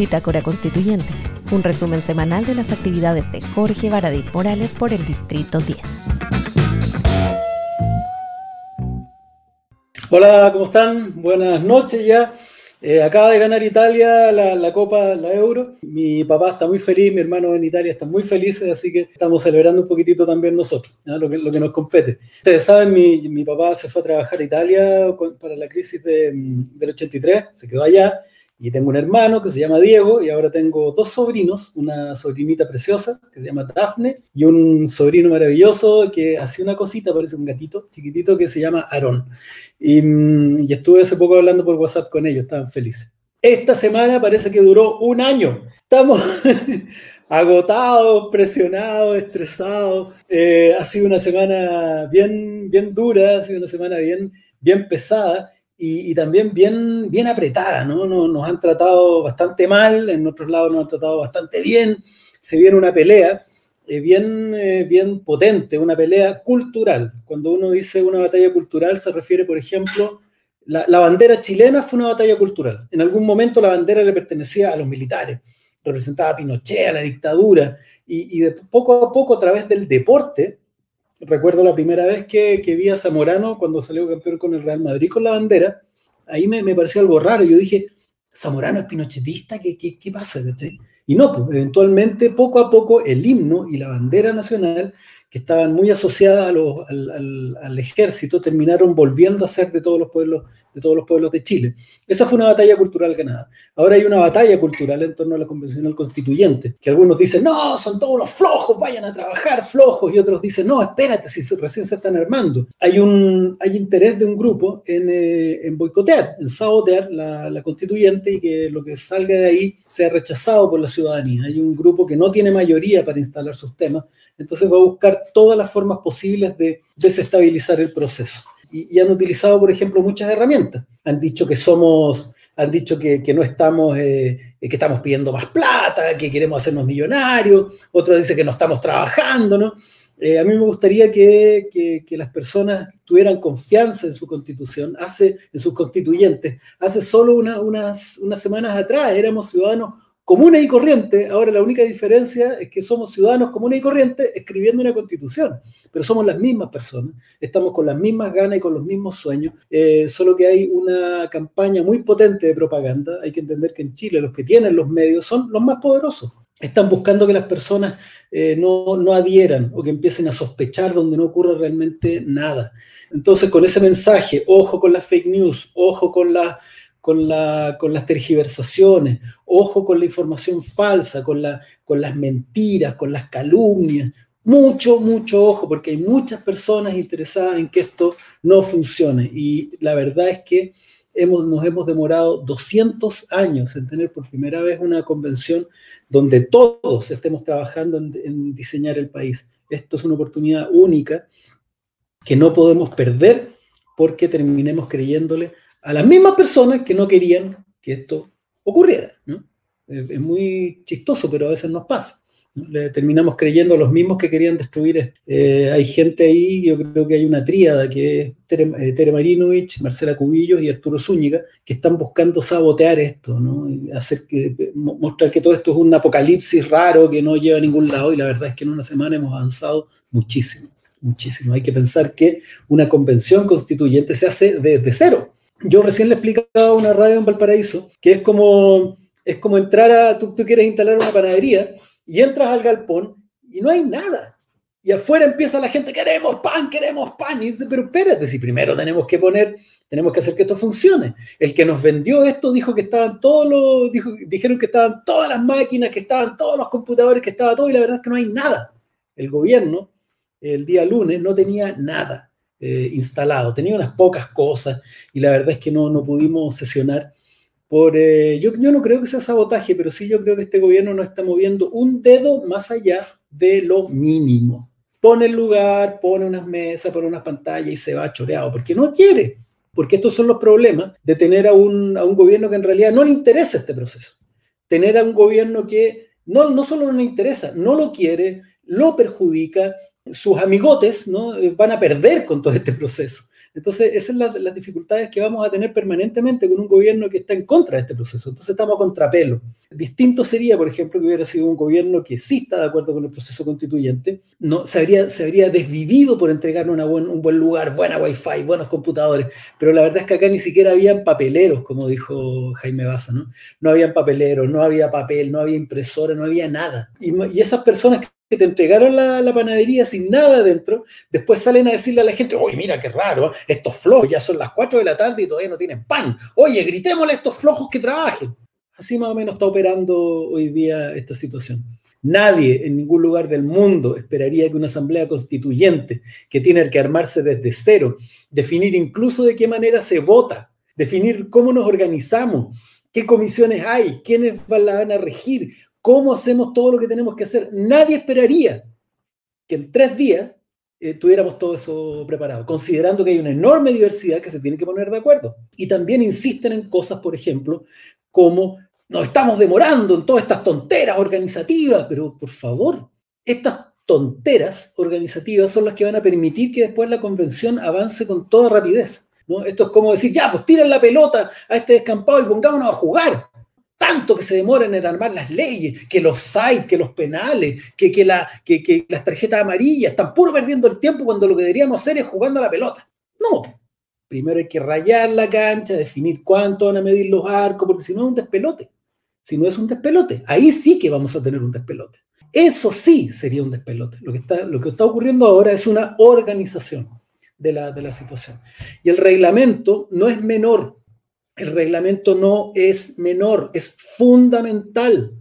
Bitácora Constituyente, un resumen semanal de las actividades de Jorge Baradit Morales por el Distrito 10. Hola, ¿cómo están? Buenas noches ya. Eh, acaba de ganar Italia la, Copa, la Euro. Mi papá está muy feliz, mi hermano en Italia está muy feliz, así que estamos celebrando un poquitito también nosotros, lo, que, lo, que, nos compete. Ustedes saben, mi, mi, papá se fue a trabajar a Italia para la crisis de, del 83, se quedó allá y tengo un hermano que se llama Diego y ahora tengo dos sobrinos, una sobrinita preciosa que se llama Daphne y un sobrino maravilloso que hace una cosita, parece un gatito chiquitito que se llama Aaron. Y, mm, y estuve hace poco hablando por WhatsApp con ellos, estaban felices. Esta semana parece que duró un año. Estamos agotados, presionados, estresados. Eh, ha sido una semana bien, bien dura, ha sido una semana bien, bien pesada y, también bien, bien apretada, ¿no? Nos, han tratado bastante mal, en otros lados nos han tratado bastante bien, se viene una pelea eh, bien, eh, bien potente, una pelea cultural. Cuando uno dice una batalla cultural se refiere, por ejemplo, la, bandera chilena fue una batalla cultural. En algún momento la bandera le pertenecía a los militares, representaba a Pinochet, a la dictadura, y, y de poco a poco a través del deporte, recuerdo la primera vez que, vi a Zamorano cuando salió campeón con el Real Madrid con la bandera, ahí me, me pareció algo raro. Yo dije, ¿Zamorano es pinochetista? ¿Qué, qué, qué pasa? Y no, pues, eventualmente, poco a poco, el himno y la bandera nacional que estaban muy asociadas al, ejército, terminaron volviendo a ser de todos los pueblos de todos los pueblos de Chile. Esa fue una batalla cultural ganada. Ahora hay una batalla cultural en torno a la convencional constituyente, que algunos dicen, no, son todos los flojos, vayan a trabajar flojos, y otros dicen, no, espérate, si recién se están armando. Hay, un, hay interés de un grupo en, eh, en boicotear, en sabotear la, la constituyente y que lo que salga de ahí sea rechazado por la ciudadanía. Hay un grupo que no tiene mayoría para instalar sus temas, entonces va a buscar todas las formas posibles de desestabilizar el proceso y, han utilizado, por ejemplo, muchas herramientas. Han dicho que somos, han dicho que, que no estamos, eh, que estamos pidiendo más plata, que queremos hacernos millonarios, otros dicen que no estamos trabajando, ¿no? Eh, a mí me gustaría que, que, que, las personas tuvieran confianza en su constitución, hace, en sus constituyentes. Hace solo una, unas, unas semanas atrás éramos ciudadanos comunes y corrientes, ahora la única diferencia es que somos ciudadanos comunes y corrientes escribiendo una constitución, pero somos las mismas personas, estamos con las mismas ganas y con los mismos sueños, eh, solo que hay una campaña muy potente de propaganda, hay que entender que en Chile los que tienen los medios son los más poderosos, están buscando que las personas eh, no, no adhieran o que empiecen a sospechar donde no ocurre realmente nada. Entonces, con ese mensaje, ojo con las fake news, ojo con las con, la, con las tergiversaciones, ojo con la información falsa, con, la, con las mentiras, con las calumnias. Mucho, mucho ojo, porque hay muchas personas interesadas en que esto no funcione. Y la verdad es que nos hemos demorado 200 años en tener por primera vez una convención donde todos estemos trabajando en, en diseñar el país. Esto es una oportunidad única que no podemos perder porque terminemos creyéndole a las mismas personas que no querían que esto ocurriera. Es, muy chistoso, pero a veces nos pasa. Le terminamos creyendo a los mismos que querían destruir esto. Eh, hay gente ahí, yo creo que hay una tríada que es Tere, eh, Tere Marinovich, Marcela Cubillos y Arturo Zúñiga, que están buscando sabotear esto, ¿no? hacer que, mostrar que todo esto es un apocalipsis raro que no lleva a ningún lado y la verdad es que en una semana hemos avanzado muchísimo, muchísimo. Hay que pensar que una convención constituyente se hace desde cero yo recién le explicaba a una radio en Valparaíso que es como, es como entrar a, tú, tú quieres instalar una panadería y entras al galpón y no hay nada. Y afuera empieza la gente, queremos pan, queremos pan. Y dice, pero espérate, si primero tenemos que poner, tenemos que hacer que esto funcione. El que nos vendió esto dijo que estaban todos los, dijeron que estaban todas las máquinas, que estaban todos los computadores, que estaba todo, y la verdad es que no hay nada. El gobierno, el día lunes, no tenía nada. Eh, instalado. Tenía unas pocas cosas y la verdad es que no, no pudimos sesionar. Por, eh, yo, yo no creo que sea sabotaje, pero sí yo creo que este gobierno no está moviendo un dedo más allá de lo mínimo. Pone el lugar, pone unas mesas, pone unas pantallas y se va choreado, porque no quiere. Porque estos son los problemas de tener a un, a un gobierno que en realidad no le interesa este proceso. Tener a un gobierno que no, no solo no le interesa, no lo quiere, lo perjudica sus amigotes ¿no? van a perder con todo este proceso. Entonces, esas son las, dificultades que vamos a tener permanentemente con un gobierno que está en contra de este proceso. Entonces, estamos a contrapelo. Distinto sería, por ejemplo, que hubiera sido un gobierno que sí está de acuerdo con el proceso constituyente, no, se, habría, se habría desvivido por entregarnos una un buen lugar, buena wifi, buenos computadores, pero la verdad es que acá ni siquiera habían papeleros, como dijo Jaime Baza, ¿no? No habían papeleros, no había papel, no había impresora, no había nada. Y, y esas personas que te entregaron la, panadería sin nada dentro, después salen a decirle a la gente, oye, mira qué raro, estos flojos ya son las 4 de la tarde y todavía no tienen pan. Oye, gritémosle a estos flojos que trabajen. Así más o menos está operando hoy día esta situación. Nadie en ningún lugar del mundo esperaría que una asamblea constituyente, que tiene que armarse desde cero, definir incluso de qué manera se vota, definir cómo nos organizamos, qué comisiones hay, quiénes la van a regir, cómo hacemos todo lo que tenemos que hacer. Nadie esperaría que en tres días eh, tuviéramos todo eso preparado, considerando que hay una enorme diversidad que se tiene que poner de acuerdo. Y también insisten en cosas, por ejemplo, como nos estamos demorando en todas estas tonteras organizativas, pero por favor, estas tonteras organizativas son las que van a permitir que después la convención avance con toda rapidez. Esto es como decir, ya, pues tiren la pelota a este descampado y pongámonos a jugar tanto que se demoran en armar las leyes, que los sites, que los penales, que, que, la, las tarjetas amarillas, están puro perdiendo el tiempo cuando lo que deberíamos hacer es jugando a la pelota. No, primero hay que rayar la cancha, definir cuánto van a medir los arcos, porque si no es un despelote. Si no es un despelote, ahí sí que vamos a tener un despelote. Eso sí sería un despelote. Lo que está, lo que está ocurriendo ahora es una organización de la, de la situación. Y el reglamento no es menor el reglamento no es menor, es fundamental.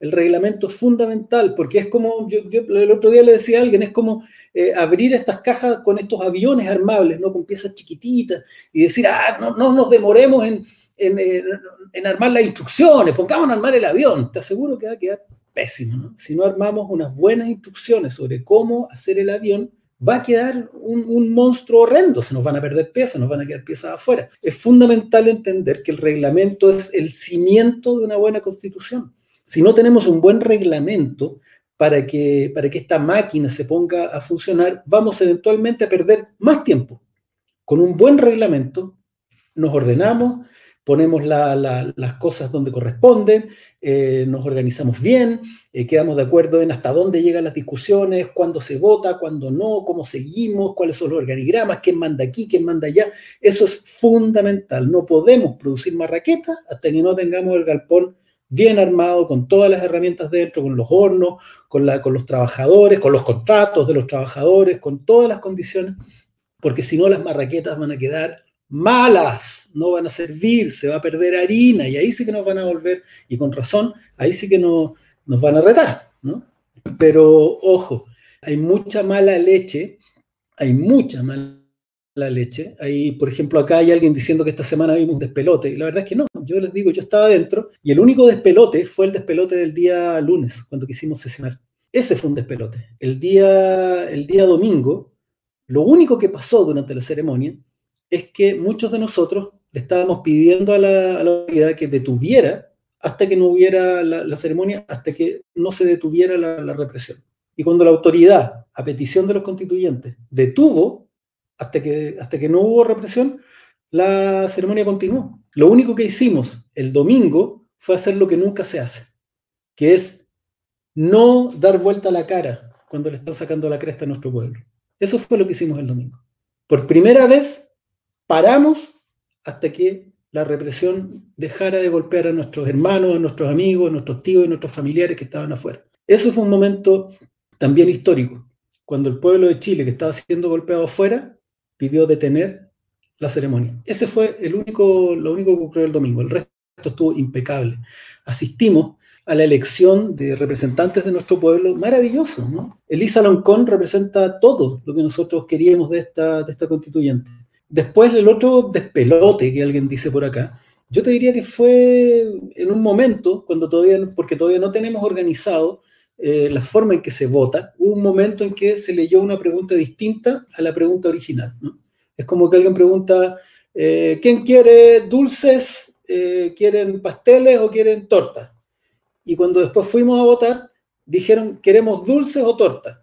El reglamento es fundamental porque es como, yo, el otro día le decía a alguien, es como eh, abrir estas cajas con estos aviones armables, ¿no? Con piezas chiquititas y decir, ah, no, no nos demoremos en, en, armar las instrucciones, pongamos a armar el avión. Te aseguro que va a quedar pésimo, ¿no? Si no armamos unas buenas instrucciones sobre cómo hacer el avión, va a quedar un, monstruo horrendo, se nos van a perder piezas, nos van a quedar piezas afuera. Es fundamental entender que el reglamento es el cimiento de una buena constitución. Si no tenemos un buen reglamento para que, para que esta máquina se ponga a funcionar, vamos eventualmente a perder más tiempo. Con un buen reglamento nos ordenamos, ponemos las cosas donde corresponden, eh, nos organizamos bien, eh, quedamos de acuerdo en hasta dónde llegan las discusiones, cuándo se vota, cuándo no, cómo seguimos, cuáles son los organigramas, quién manda aquí, quién manda allá. Eso es fundamental. No podemos producir más raquetas hasta que no tengamos el galpón bien armado, con todas las herramientas dentro, con los hornos, con, con los trabajadores, con los contratos de los trabajadores, con todas las condiciones, porque si no las marraquetas van a quedar malas, no van a servir, se va a perder harina y ahí sí que nos van a volver, y con razón, ahí sí que no, nos van a retar, ¿no? Pero ojo, hay mucha mala leche, hay mucha mala leche. Hay, por ejemplo, acá hay alguien diciendo que esta semana vimos un despelote, y la verdad es que no, yo les digo, yo estaba adentro, y el único despelote fue el despelote del día lunes, cuando quisimos sesionar. Ese fue un despelote. El día, el día domingo, lo único que pasó durante la ceremonia es que muchos de nosotros le estábamos pidiendo a la, autoridad que detuviera hasta que no hubiera la, ceremonia, hasta que no se detuviera la, represión. Y cuando la autoridad, a petición de los constituyentes, detuvo hasta que, hasta que no hubo represión, la ceremonia continuó. Lo único que hicimos el domingo fue hacer lo que nunca se hace, que es no dar vuelta a la cara cuando le están sacando la cresta a nuestro pueblo. Eso fue lo que hicimos el domingo. Por primera vez paramos hasta que la represión dejara de golpear a nuestros hermanos, a nuestros amigos, a nuestros tíos y nuestros familiares que estaban afuera. Eso fue un momento también histórico, cuando el pueblo de Chile, que estaba siendo golpeado afuera, pidió detener la ceremonia. Ese fue el único, lo único que ocurrió el domingo. El resto estuvo impecable. Asistimos a la elección de representantes de nuestro pueblo, maravilloso, ¿no? Elisa Loncón representa todo lo que nosotros queríamos de esta constituyente. Después el otro despelote que alguien dice por acá, yo te diría que fue en un momento, cuando todavía, porque todavía no tenemos organizado eh, la forma en que se vota, hubo un momento en que se leyó una pregunta distinta a la pregunta original. Es como que alguien pregunta, eh, ¿quién quiere dulces? Eh, ¿Quieren pasteles o quieren tortas? Y cuando después fuimos a votar, dijeron, ¿queremos dulces o tortas?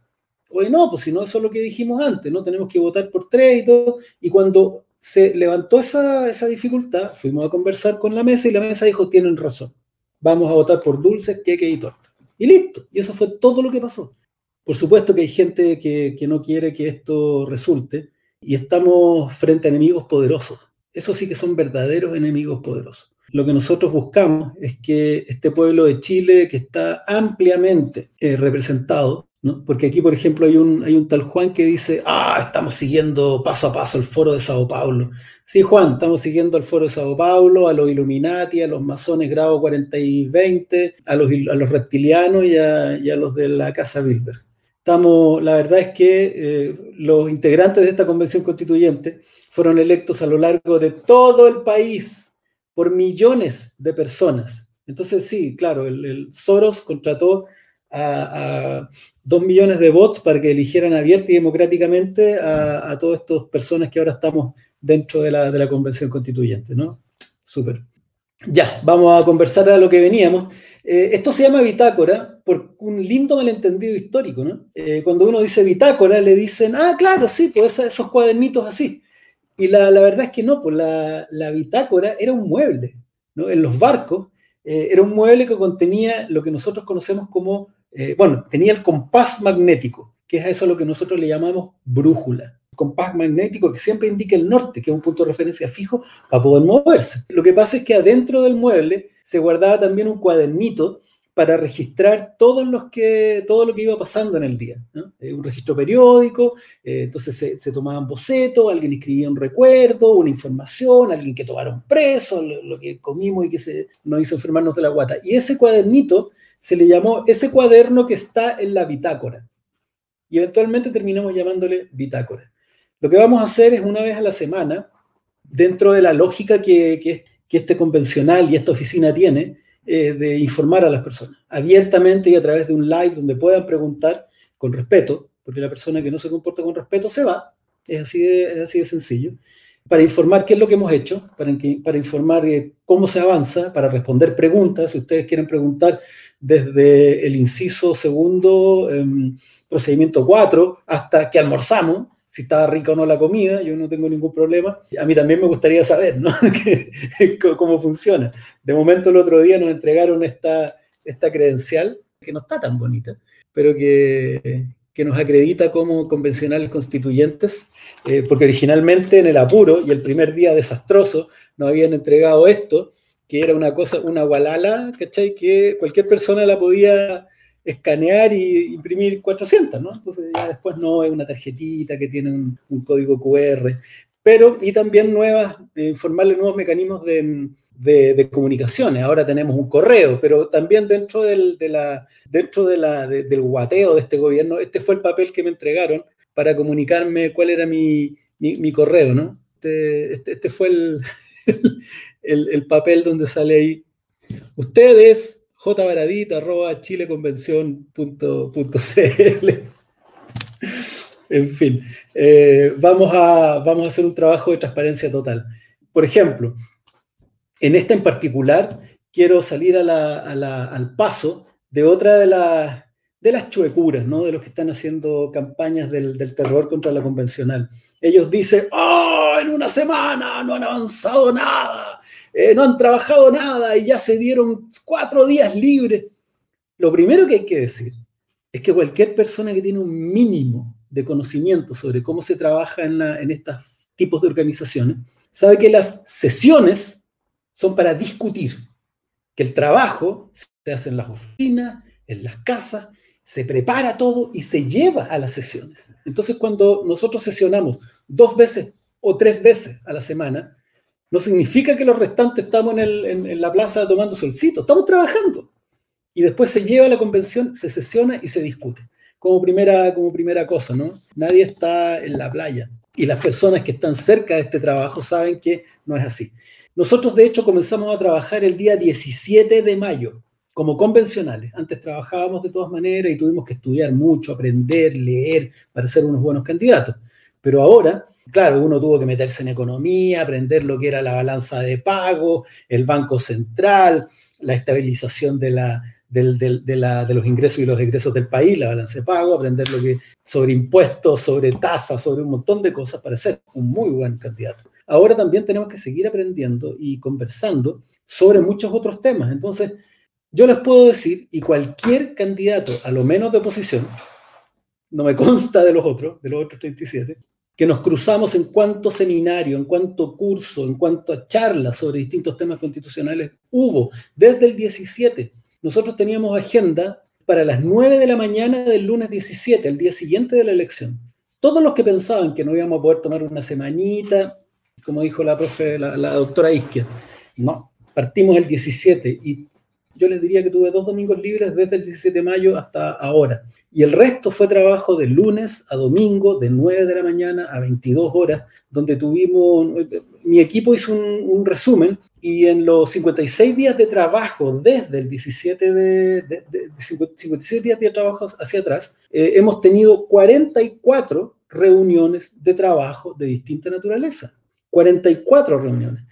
Oye, no, pues si no, eso es lo que dijimos antes, ¿no? Tenemos que votar por tres y todo. Y cuando se levantó esa, esa dificultad, fuimos a conversar con la mesa y la mesa dijo, tienen razón, vamos a votar por dulces, queque y torta. Y listo, y eso fue todo lo que pasó. Por supuesto que hay gente que, que no quiere que esto resulte y estamos frente a enemigos poderosos. Eso sí que son verdaderos enemigos poderosos. Lo que nosotros buscamos es que este pueblo de Chile, que está ampliamente eh, representado, porque aquí, por ejemplo, hay un, hay un tal Juan que dice, ah, estamos siguiendo paso a paso el foro de Sao Paulo. Sí, Juan, estamos siguiendo el foro de Sao Paulo, a los Illuminati, a los masones grado 40 y 20, a los, a los reptilianos y a, los de la Casa Bilber. Estamos, la verdad es que eh, los integrantes de esta convención constituyente fueron electos a lo largo de todo el país por millones de personas. Entonces, sí, claro, el Soros contrató a, dos millones de votos para que eligieran abierta y democráticamente a, todas estas personas que ahora estamos dentro de la, de la convención constituyente, ¿no? Súper. Ya, vamos a conversar de lo que veníamos. Eh, esto se llama bitácora por un lindo malentendido histórico, ¿no? Eh, cuando uno dice bitácora, le dicen, ah, claro, sí, pues esos cuadernitos así. Y la, la verdad es que no, pues la, la, bitácora era un mueble, ¿no? En los barcos eh, era un mueble que contenía lo que nosotros conocemos como eh, bueno, tenía el compás magnético, que es a eso lo que nosotros le llamamos brújula. Compás magnético que siempre indica el norte, que es un punto de referencia fijo para poder moverse. Lo que pasa es que adentro del mueble se guardaba también un cuadernito para registrar todo lo que iba pasando en el día. Eh, un registro periódico, eh, entonces se, se, tomaban bocetos, alguien escribía un recuerdo, una información, alguien que tomaron preso, lo, lo que comimos y que se, nos hizo enfermarnos de la guata. Y ese cuadernito se le llamó ese cuaderno que está en la bitácora. Y eventualmente terminamos llamándole bitácora. Lo que vamos a hacer es una vez a la semana, dentro de la lógica que, que, este convencional y esta oficina tiene, eh, de informar a las personas, abiertamente y a través de un live donde puedan preguntar con respeto, porque la persona que no se comporta con respeto se va, es así es así de sencillo, para informar qué es lo que hemos hecho, para, informar eh, cómo se avanza, para responder preguntas, si ustedes quieren preguntar desde el inciso segundo, em, procedimiento 4, hasta que almorzamos, si estaba rica o no la comida, yo no tengo ningún problema. A mí también me gustaría saber cómo funciona. De momento el otro día nos entregaron esta credencial, que no está tan bonita, pero que, que nos acredita como convencionales constituyentes, eh, porque originalmente en el apuro y el primer día desastroso nos habían entregado esto, que era una cosa, una gualala, ¿cachai? Que cualquier persona la podía escanear y imprimir 400, ¿no? Entonces ya después no, es una tarjetita que tiene un, código QR, pero y también nuevas, eh, informarle nuevos mecanismos de, de, comunicaciones. Ahora tenemos un correo, pero también dentro del, de la, dentro de la, del guateo de este gobierno, este fue el papel que me entregaron para comunicarme cuál era mi, mi, correo, ¿no? Este, este, este fue el, el, papel donde sale ahí. Ustedes, jbaradita.chileconvención.cl. en fin, eh, vamos, a, vamos a hacer un trabajo de transparencia total. Por ejemplo, en este en particular, quiero salir al paso de otra de, las chuecuras, ¿no? de los que están haciendo campañas del, terror contra la convencional. Ellos dicen, oh, en una semana no han avanzado nada, eh, no han trabajado nada y ya se dieron cuatro días libres. Lo primero que hay que decir es que cualquier persona que tiene un mínimo de conocimiento sobre cómo se trabaja en, en estos tipos de organizaciones, sabe que las sesiones son para discutir, que el trabajo se hace en las oficinas, en las casas, se prepara todo y se lleva a las sesiones. Entonces, cuando nosotros sesionamos dos veces o tres veces a la semana, no significa que los restantes estamos en, la plaza tomando solcito, estamos trabajando. Y después se lleva a la convención, se sesiona y se discute. Como primera, como primera cosa, ¿no? Nadie está en la playa. Y las personas que están cerca de este trabajo saben que no es así. Nosotros, de hecho, comenzamos a trabajar el día 17 de mayo como convencionales. Antes trabajábamos de todas maneras y tuvimos que estudiar mucho, aprender, leer para ser unos buenos candidatos. Pero ahora, claro, uno tuvo que meterse en economía, aprender lo que era la balanza de pago, el Banco Central, la estabilización de los ingresos y los egresos del país, la balance de pago, aprender lo que sobre impuestos, sobre tasas, sobre un montón de cosas para ser un muy buen candidato. Ahora también tenemos que seguir aprendiendo y conversando sobre muchos otros temas. Entonces, yo les puedo decir, y cualquier candidato, a lo menos de oposición, no me consta de los otros, de los otros 37, que nos cruzamos en cuanto seminario, en cuanto curso, en cuanto a charlas sobre distintos temas constitucionales hubo desde el 17. Nosotros teníamos agenda para las 9 de la mañana del lunes 17, el día siguiente de la elección. Todos los que pensaban que no íbamos a poder tomar una semanita, como dijo la profe, la, la doctora Isquia, no, partimos el 17 y yo les diría que tuve dos domingos libres desde el 17 de mayo hasta ahora. Y el resto fue trabajo de lunes a domingo, de 9 de la mañana a 22 horas, donde tuvimos, mi equipo hizo un, resumen y en los 56 días de trabajo, desde el 17 de, 57 días de trabajo hacia atrás, eh, hemos tenido 44 reuniones de trabajo de distinta naturaleza. 44 reuniones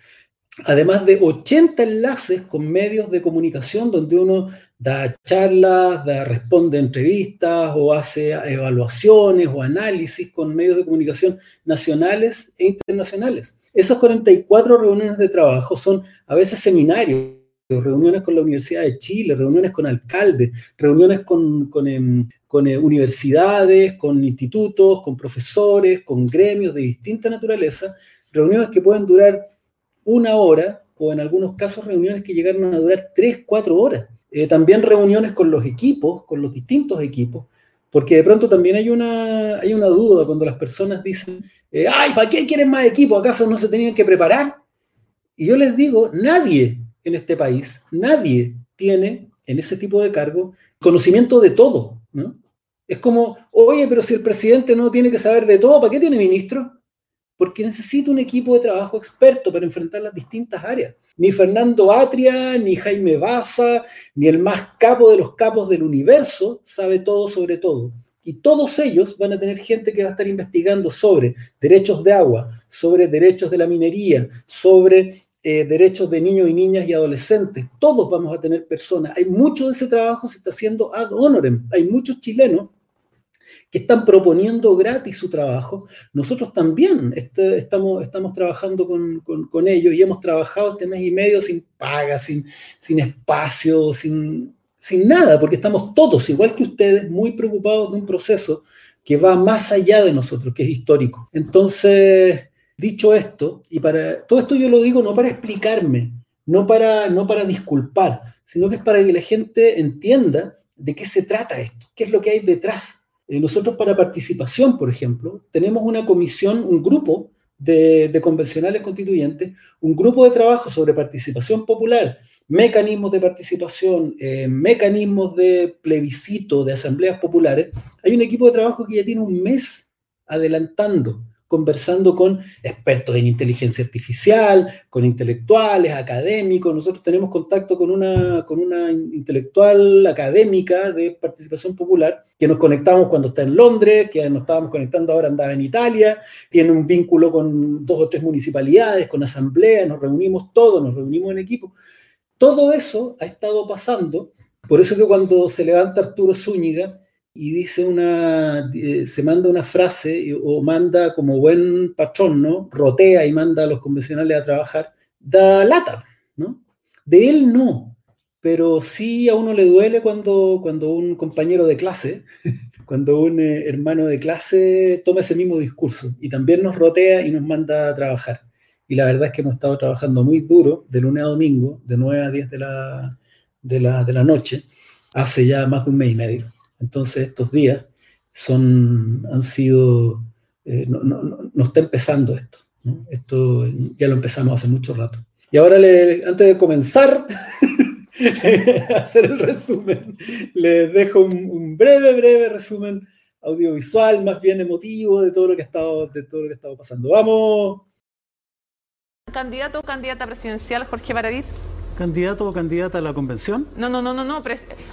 además de 80 enlaces con medios de comunicación donde uno da charlas, da, responde entrevistas o hace evaluaciones o análisis con medios de comunicación nacionales e internacionales. Esas 44 reuniones de trabajo son a veces seminarios, reuniones con la Universidad de Chile, reuniones con alcaldes, reuniones con, em, eh, universidades, con institutos, con profesores, con gremios de distinta naturaleza, reuniones que pueden durar una hora o en algunos casos reuniones que llegaron a durar tres, cuatro horas. Eh, también reuniones con los equipos, con los distintos equipos, porque de pronto también hay una, hay una duda cuando las personas dicen, eh, ay, ¿para qué quieren más equipo? ¿Acaso no se tenían que preparar? Y yo les digo, nadie en este país, nadie tiene en ese tipo de cargo conocimiento de todo, ¿no? Es como, oye, pero si el presidente no tiene que saber de todo, ¿para qué tiene ministro? Porque necesita un equipo de trabajo experto para enfrentar las distintas áreas. Ni Fernando Atria, ni Jaime Baza, ni el más capo de los capos del universo sabe todo sobre todo. Y todos ellos van a tener gente que va a estar investigando sobre derechos de agua, sobre derechos de la minería, sobre eh, derechos de niños y niñas y adolescentes. Todos vamos a tener personas. Hay mucho de ese trabajo se está haciendo ad honorem. Hay muchos chilenos que están proponiendo gratis su trabajo, nosotros también estamos, estamos trabajando con, ellos y hemos trabajado este mes y medio sin paga, sin, sin espacio, sin, sin nada, porque estamos todos, igual que ustedes, muy preocupados de un proceso que va más allá de nosotros, que es histórico. Entonces, dicho esto, y para todo esto yo lo digo no para explicarme, no para, no para disculpar, sino que es para que la gente entienda de qué se trata esto, qué es lo que hay detrás eh, nosotros para participación, por ejemplo, tenemos una comisión, un grupo de, convencionales constituyentes, un grupo de trabajo sobre participación popular, mecanismos de participación, eh, mecanismos de plebiscito, de asambleas populares. Hay un equipo de trabajo que ya tiene un mes adelantando conversando con expertos en inteligencia artificial, con intelectuales, académicos. Nosotros tenemos contacto con una, con una intelectual académica de participación popular que nos conectamos cuando está en Londres, que nos estábamos conectando ahora andaba en Italia, tiene un vínculo con dos o tres municipalidades, con asambleas, nos reunimos todos, nos reunimos en equipo. Todo eso ha estado pasando. Por eso que cuando se levanta Arturo Zúñiga, y dice una, eh, se manda una frase o manda como buen patrón, ¿no? Rotea y manda a los convencionales a trabajar, da lata, ¿no? De él no, pero sí a uno le duele cuando, cuando un compañero de clase, cuando un eh, hermano de clase toma ese mismo discurso y también nos rotea y nos manda a trabajar. Y la verdad es que hemos estado trabajando muy duro, de lunes a domingo, de 9 a 10 de la, de la, de la noche, hace ya más de un mes y medio. Entonces estos días son, han sido, eh, no, está empezando esto. Esto ya lo empezamos hace mucho rato. Y ahora, antes de comenzar a hacer el resumen, les dejo un, breve, breve resumen audiovisual, más bien emotivo de todo lo que ha estado, de todo lo que ha estado pasando. ¡Vamos! Candidato o candidata presidencial, Jorge Paradis. Candidato o candidata a la convención. No, no, no, no, no.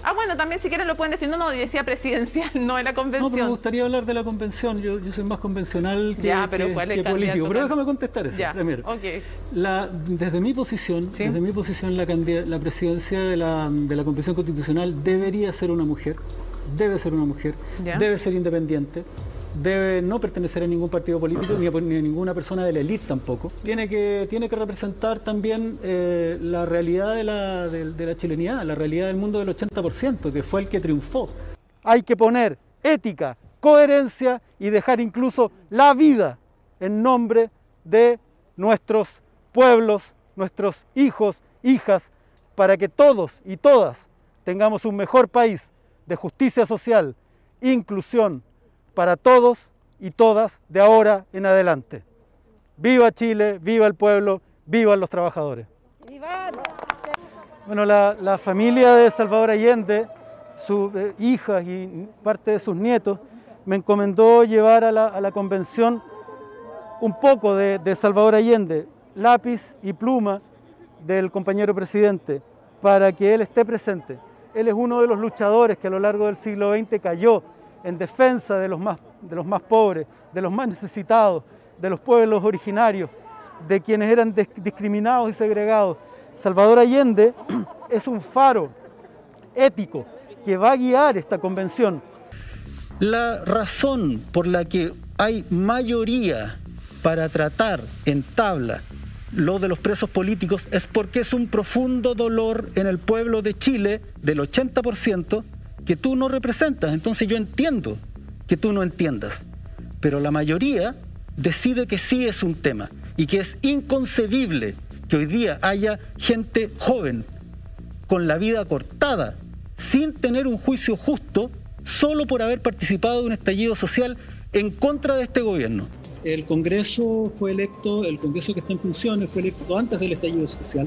Ah, bueno, también si quieren lo pueden decir. No, no, decía presidencial, no era convención. No, pero me gustaría hablar de la convención. Yo, soy más convencional que, ya, pero ¿cuál es político. Pero déjame contestar eso. Ya, okay. la, desde mi posición, desde mi posición, la, la presidencia de la, de la convención constitucional debería ser una mujer. Debe ser una mujer. Debe ser independiente debe no pertenecer a ningún partido político ni a, ninguna persona de la élite tampoco. Tiene que, tiene que representar también eh, la realidad de la, de, la chilenidad, la realidad del mundo del 80%, que fue el que triunfó. Hay que poner ética, coherencia y dejar incluso la vida en nombre de nuestros pueblos, nuestros hijos, hijas, para que todos y todas tengamos un mejor país de justicia social, inclusión, para todos y todas de ahora en adelante. Viva Chile, viva el pueblo, vivan los trabajadores. Bueno, la, familia de Salvador Allende, sus eh, hijas y parte de sus nietos, me encomendó llevar a la, convención un poco de, de Salvador Allende, lápiz y pluma del compañero presidente, para que él esté presente. Él es uno de los luchadores que a lo largo del siglo XX cayó en defensa de los, más, de los más pobres, de los más necesitados, de los pueblos originarios, de quienes eran discriminados y segregados. Salvador Allende es un faro ético que va a guiar esta convención. La razón por la que hay mayoría para tratar en tabla lo de los presos políticos es porque es un profundo dolor en el pueblo de Chile del 80% que tú no representas. Entonces yo entiendo que tú no entiendas, pero la mayoría decide que sí es un tema y que es inconcebible que hoy día haya gente joven con la vida cortada, sin tener un juicio justo, solo por haber participado de un estallido social en contra de este gobierno. El Congreso fue electo, el Congreso que está en funciones fue electo antes del estallido social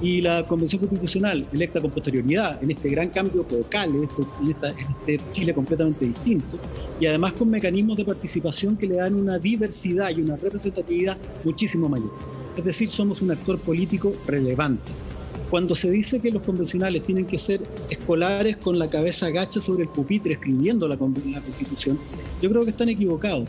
y la Convención Constitucional, electa con posterioridad en este gran cambio local, en este, este, Chile completamente distinto, y además con mecanismos de participación que le dan una diversidad y una representatividad muchísimo mayor. Es decir, somos un actor político relevante. Cuando se dice que los convencionales tienen que ser escolares con la cabeza agacha sobre el pupitre escribiendo la, la Constitución, yo creo que están equivocados.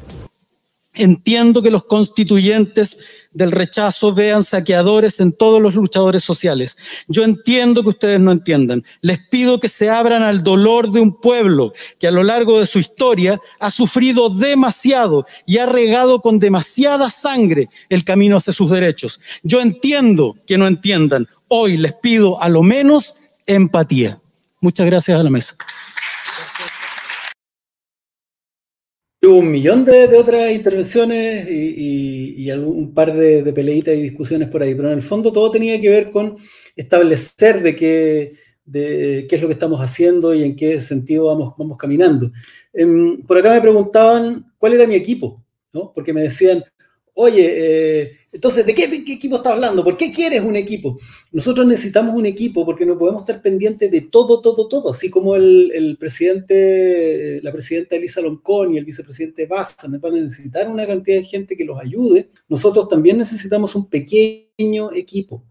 Entiendo que los constituyentes del rechazo vean saqueadores en todos los luchadores sociales. Yo entiendo que ustedes no entiendan. Les pido que se abran al dolor de un pueblo que a lo largo de su historia ha sufrido demasiado y ha regado con demasiada sangre el camino hacia sus derechos. Yo entiendo que no entiendan. Hoy les pido a lo menos empatía. Muchas gracias a la mesa. Un millón de, otras intervenciones y, un par de, peleitas y discusiones por ahí, pero en el fondo todo tenía que ver con establecer de qué, es lo que estamos haciendo y en qué sentido vamos, vamos caminando. Em, por acá me preguntaban cuál era mi equipo, ¿no? porque me decían, oye, eh, entonces, ¿de qué, equipo estás hablando? ¿Por qué quieres un equipo? Nosotros necesitamos un equipo porque no podemos estar pendientes de todo, todo, todo, así como el, presidente, la presidenta Elisa Loncón y el vicepresidente me van a necesitar una cantidad de gente que los ayude. Nosotros también necesitamos un pequeño equipo,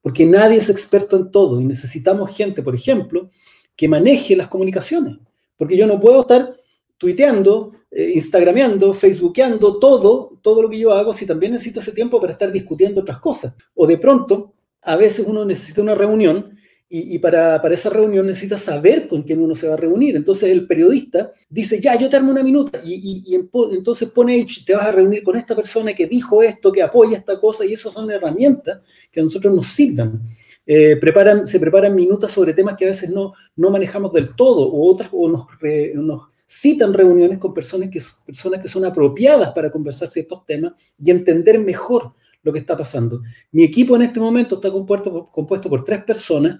porque nadie es experto en todo y necesitamos gente, por ejemplo, que maneje las comunicaciones, porque yo no puedo estar tuiteando, eh, instagrameando, facebookeando, todo, todo lo que yo hago, si también necesito ese tiempo para estar discutiendo otras cosas. O de pronto, a veces uno necesita una reunión y, para, esa reunión necesita saber con quién uno se va a reunir. Entonces el periodista dice, ya, yo te armo una minuta. Y, y, entonces pone, te vas a reunir con esta persona que dijo esto, que apoya esta cosa, y esas son herramientas que a nosotros nos sirven. Eh, se preparan minutas sobre temas que a veces no, no manejamos del todo, o otras, o nos, nos citan reuniones con personas que, personas que son apropiadas para conversar ciertos temas y entender mejor lo que está pasando. Mi equipo en este momento está compuesto, compuesto por tres personas.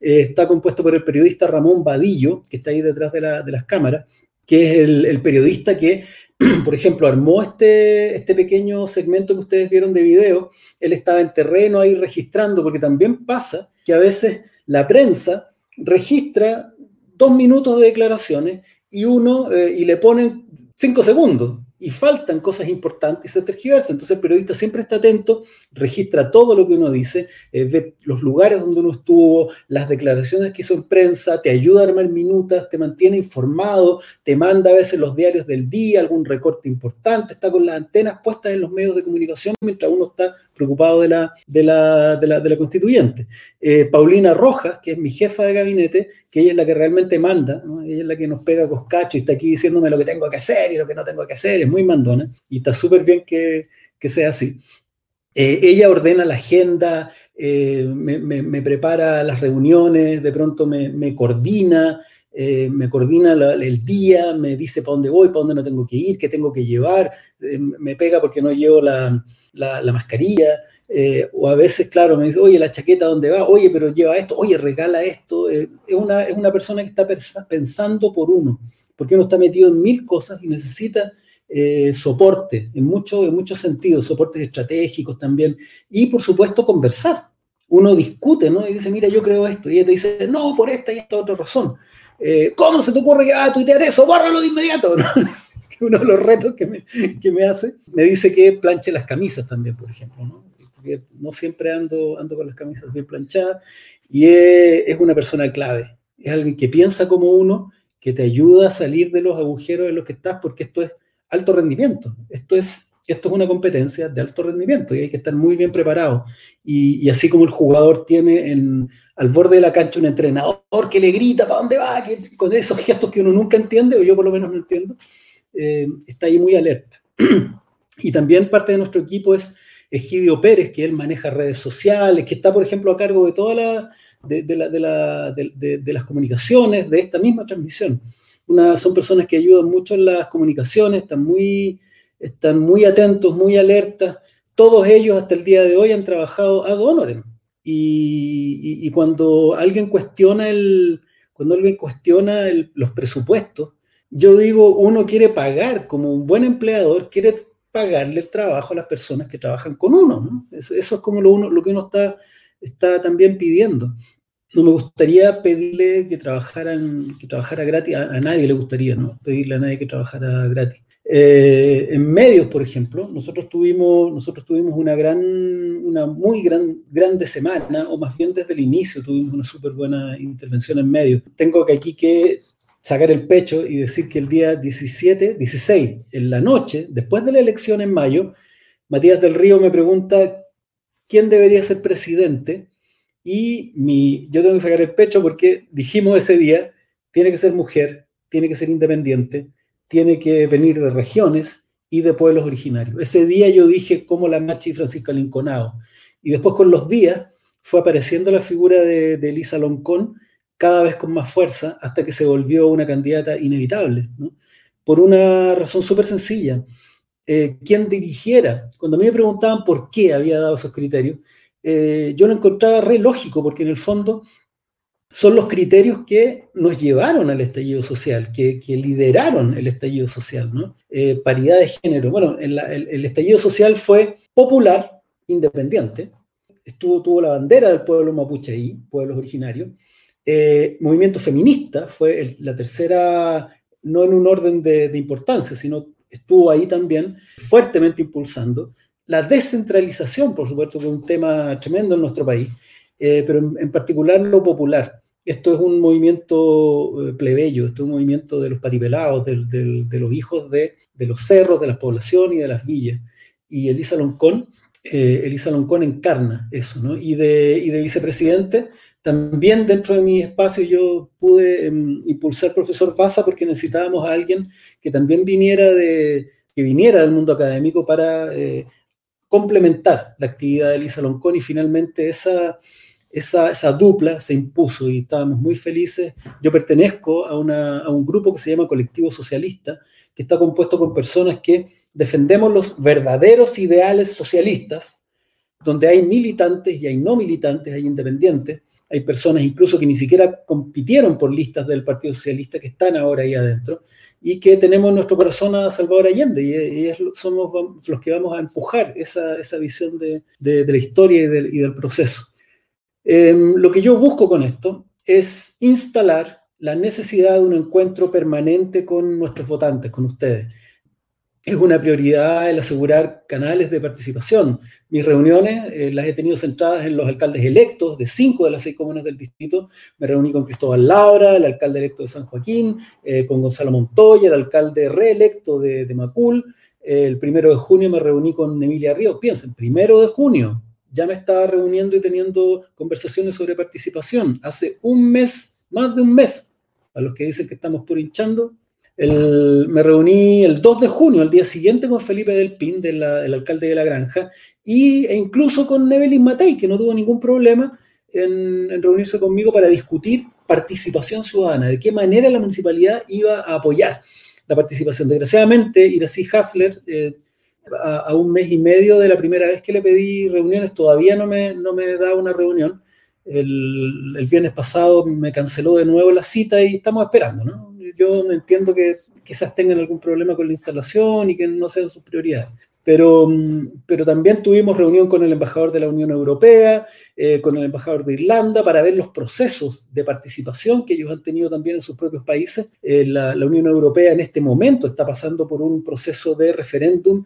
Eh, está compuesto por el periodista Ramón Vadillo, que está ahí detrás de, las cámaras, que es el, periodista que, por ejemplo, armó este, este pequeño segmento que ustedes vieron de video. Él estaba en terreno ahí registrando, porque también pasa que a veces la prensa registra dos minutos de declaraciones y uno, eh, y le ponen cinco segundos. Y faltan cosas importantes y se tergiversa. Entonces el periodista siempre está atento, registra todo lo que uno dice, eh, ve los lugares donde uno estuvo, las declaraciones que hizo en prensa, te ayuda a armar minutas, te mantiene informado, te manda a veces los diarios del día, algún recorte importante, está con las antenas puestas en los medios de comunicación mientras uno está preocupado de la, de la, de la, constituyente. Eh, Paulina Rojas, que es mi jefa de gabinete, que ella es la que realmente manda, ella es la que nos pega coscacho y está aquí diciéndome lo que tengo que hacer y lo que no tengo que hacer, muy mandona y está súper bien que, que, sea así. Eh, ella ordena la agenda, eh, me, prepara las reuniones, de pronto me, coordina, me coordina el día, me dice para dónde voy, para dónde no tengo que ir, qué tengo que llevar, me pega porque no llevo la, la, mascarilla, eh, o a veces, claro, me dice, oye, la chaqueta, ¿dónde va? Oye, pero lleva esto, oye, regala esto. Eh, es, una, es una persona que está pensando por uno, porque uno está metido en mil cosas y necesita eh, soporte, en, mucho, en muchos sentidos, soportes estratégicos también, y por supuesto conversar. Uno discute, ¿no? Y dice, mira, yo creo esto, y ella te dice, no, por esta y esta otra razón. ¿Cómo se te ocurre que va a tuitear eso? Bórralo de inmediato, ¿no? uno de los retos que me, que me hace, me dice que planche las camisas también, por ejemplo, ¿no? Porque no siempre ando, ando con las camisas bien planchadas y es, es una persona clave, es alguien que piensa como uno, que te ayuda a salir de los agujeros en los que estás, porque esto es alto rendimiento, esto es, esto es una competencia de alto rendimiento y hay que estar muy bien preparado. Y, y así como el jugador tiene en, al borde de la cancha un entrenador que le grita para dónde va, que, con esos gestos que uno nunca entiende, o yo por lo menos no entiendo, eh, está ahí muy alerta. y también parte de nuestro equipo es Egidio Pérez, que él maneja redes sociales, que está, por ejemplo, a cargo de toda la, de, de, las comunicaciones de esta misma transmisión. Son personas que ayudan mucho en las comunicaciones, están muy, están muy atentos, muy alertas. Todos ellos hasta el día de hoy han trabajado ad honorem. Y, y, cuando alguien cuestiona, el, cuando alguien cuestiona los presupuestos, yo digo, uno quiere pagar como un buen empleador, quiere pagarle el trabajo a las personas que trabajan con uno. ¿no? Eso, es como lo, uno, lo que uno está, está también pidiendo. No me gustaría pedirle que trabajaran, que trabajara gratis, a, nadie le gustaría, ¿no? Pedirle a nadie que trabajara gratis. Eh, en medios, por ejemplo, nosotros tuvimos, nosotros tuvimos una gran, una muy gran, grande semana, o más bien desde el inicio tuvimos una súper buena intervención en medios. Tengo que aquí que sacar el pecho y decir que el día 17, 16, en la noche, después de la elección en mayo, Matías del Río me pregunta quién debería ser presidente y yo tengo que sacar el pecho porque dijimos ese día, tiene que ser mujer, tiene que ser independiente, tiene que venir de regiones y de pueblos originarios. Ese día yo dije como la Machi Francisca Linconado. Y después con los días fue apareciendo la figura de, de Elisa Loncón, cada vez con más fuerza hasta que se volvió una candidata inevitable, por una razón súper sencilla. Eh, ¿Quién dirigiera? Cuando a mí me preguntaban por qué había dado esos criterios, eh, yo lo encontraba re lógico, porque en el fondo son los criterios que nos llevaron al estallido social, que, lideraron el estallido social, ¿no? Eh, paridad de género. Bueno, el, estallido social fue popular, independiente, estuvo, tuvo la bandera del pueblo mapuche ahí, pueblos originarios, eh, movimiento feminista fue la tercera, no en un orden de, importancia, sino estuvo ahí también fuertemente impulsando. La descentralización, por supuesto, que es un tema tremendo en nuestro país, eh, pero en, particular lo popular. Esto es un movimiento eh, plebeyo, esto es un movimiento de los patipelados, de, los hijos de, los cerros, de la población y de las villas. Y Elisa Loncón, Elisa Loncón encarna eso, ¿no? Y de, y de vicepresidente también dentro de mi espacio yo pude em, impulsar profesor Baza porque necesitábamos a alguien que también viniera, de, que viniera del mundo académico para eh, complementar la actividad de Elisa Loncón y finalmente esa, esa, esa, dupla se impuso y estábamos muy felices. Yo pertenezco a, una, a un grupo que se llama Colectivo Socialista, que está compuesto por personas que defendemos los verdaderos ideales socialistas, donde hay militantes y hay no militantes, hay independientes, hay personas incluso que ni siquiera compitieron por listas del Partido Socialista que están ahora ahí adentro y que tenemos en nuestro corazón a Salvador Allende y, somos los que vamos a empujar esa, visión de, la historia y del, proceso. Em, lo que yo busco con esto es instalar la necesidad de un encuentro permanente con nuestros votantes, con ustedes. Es una prioridad el asegurar canales de participación. Mis reuniones eh, las he tenido centradas en los alcaldes electos de cinco de las seis comunas del distrito. Me reuní con Cristóbal Laura, el alcalde electo de San Joaquín, eh, con Gonzalo Montoya, el alcalde reelecto de, de Macul. el primero de junio me reuní con Emilia Ríos. Piensen, primero de junio ya me estaba reuniendo y teniendo conversaciones sobre participación. Hace un mes, más de un mes, a los que dicen que estamos por hinchando, me reuní el 2 de junio, el día siguiente, con Felipe del Pin, el alcalde de la granja, y, e incluso con Nevelin Matei, que no tuvo ningún problema en, reunirse conmigo para discutir participación ciudadana, de qué manera la municipalidad iba a apoyar la participación. Desgraciadamente, Iracy Hasler, eh, a, un mes y medio de la primera vez que le pedí reuniones, todavía no me, no me da una reunión. El, el viernes pasado me canceló de nuevo la cita y estamos esperando, ¿no? Yo entiendo que quizás tengan algún problema con la instalación y que no sean sus prioridades. Pero, mm, pero también tuvimos reunión con el embajador de la Unión Europea, eh, con el embajador de Irlanda, para ver los procesos de participación que ellos han tenido también en sus propios países. Eh, la, la Unión Europea en este momento está pasando por un proceso de referéndum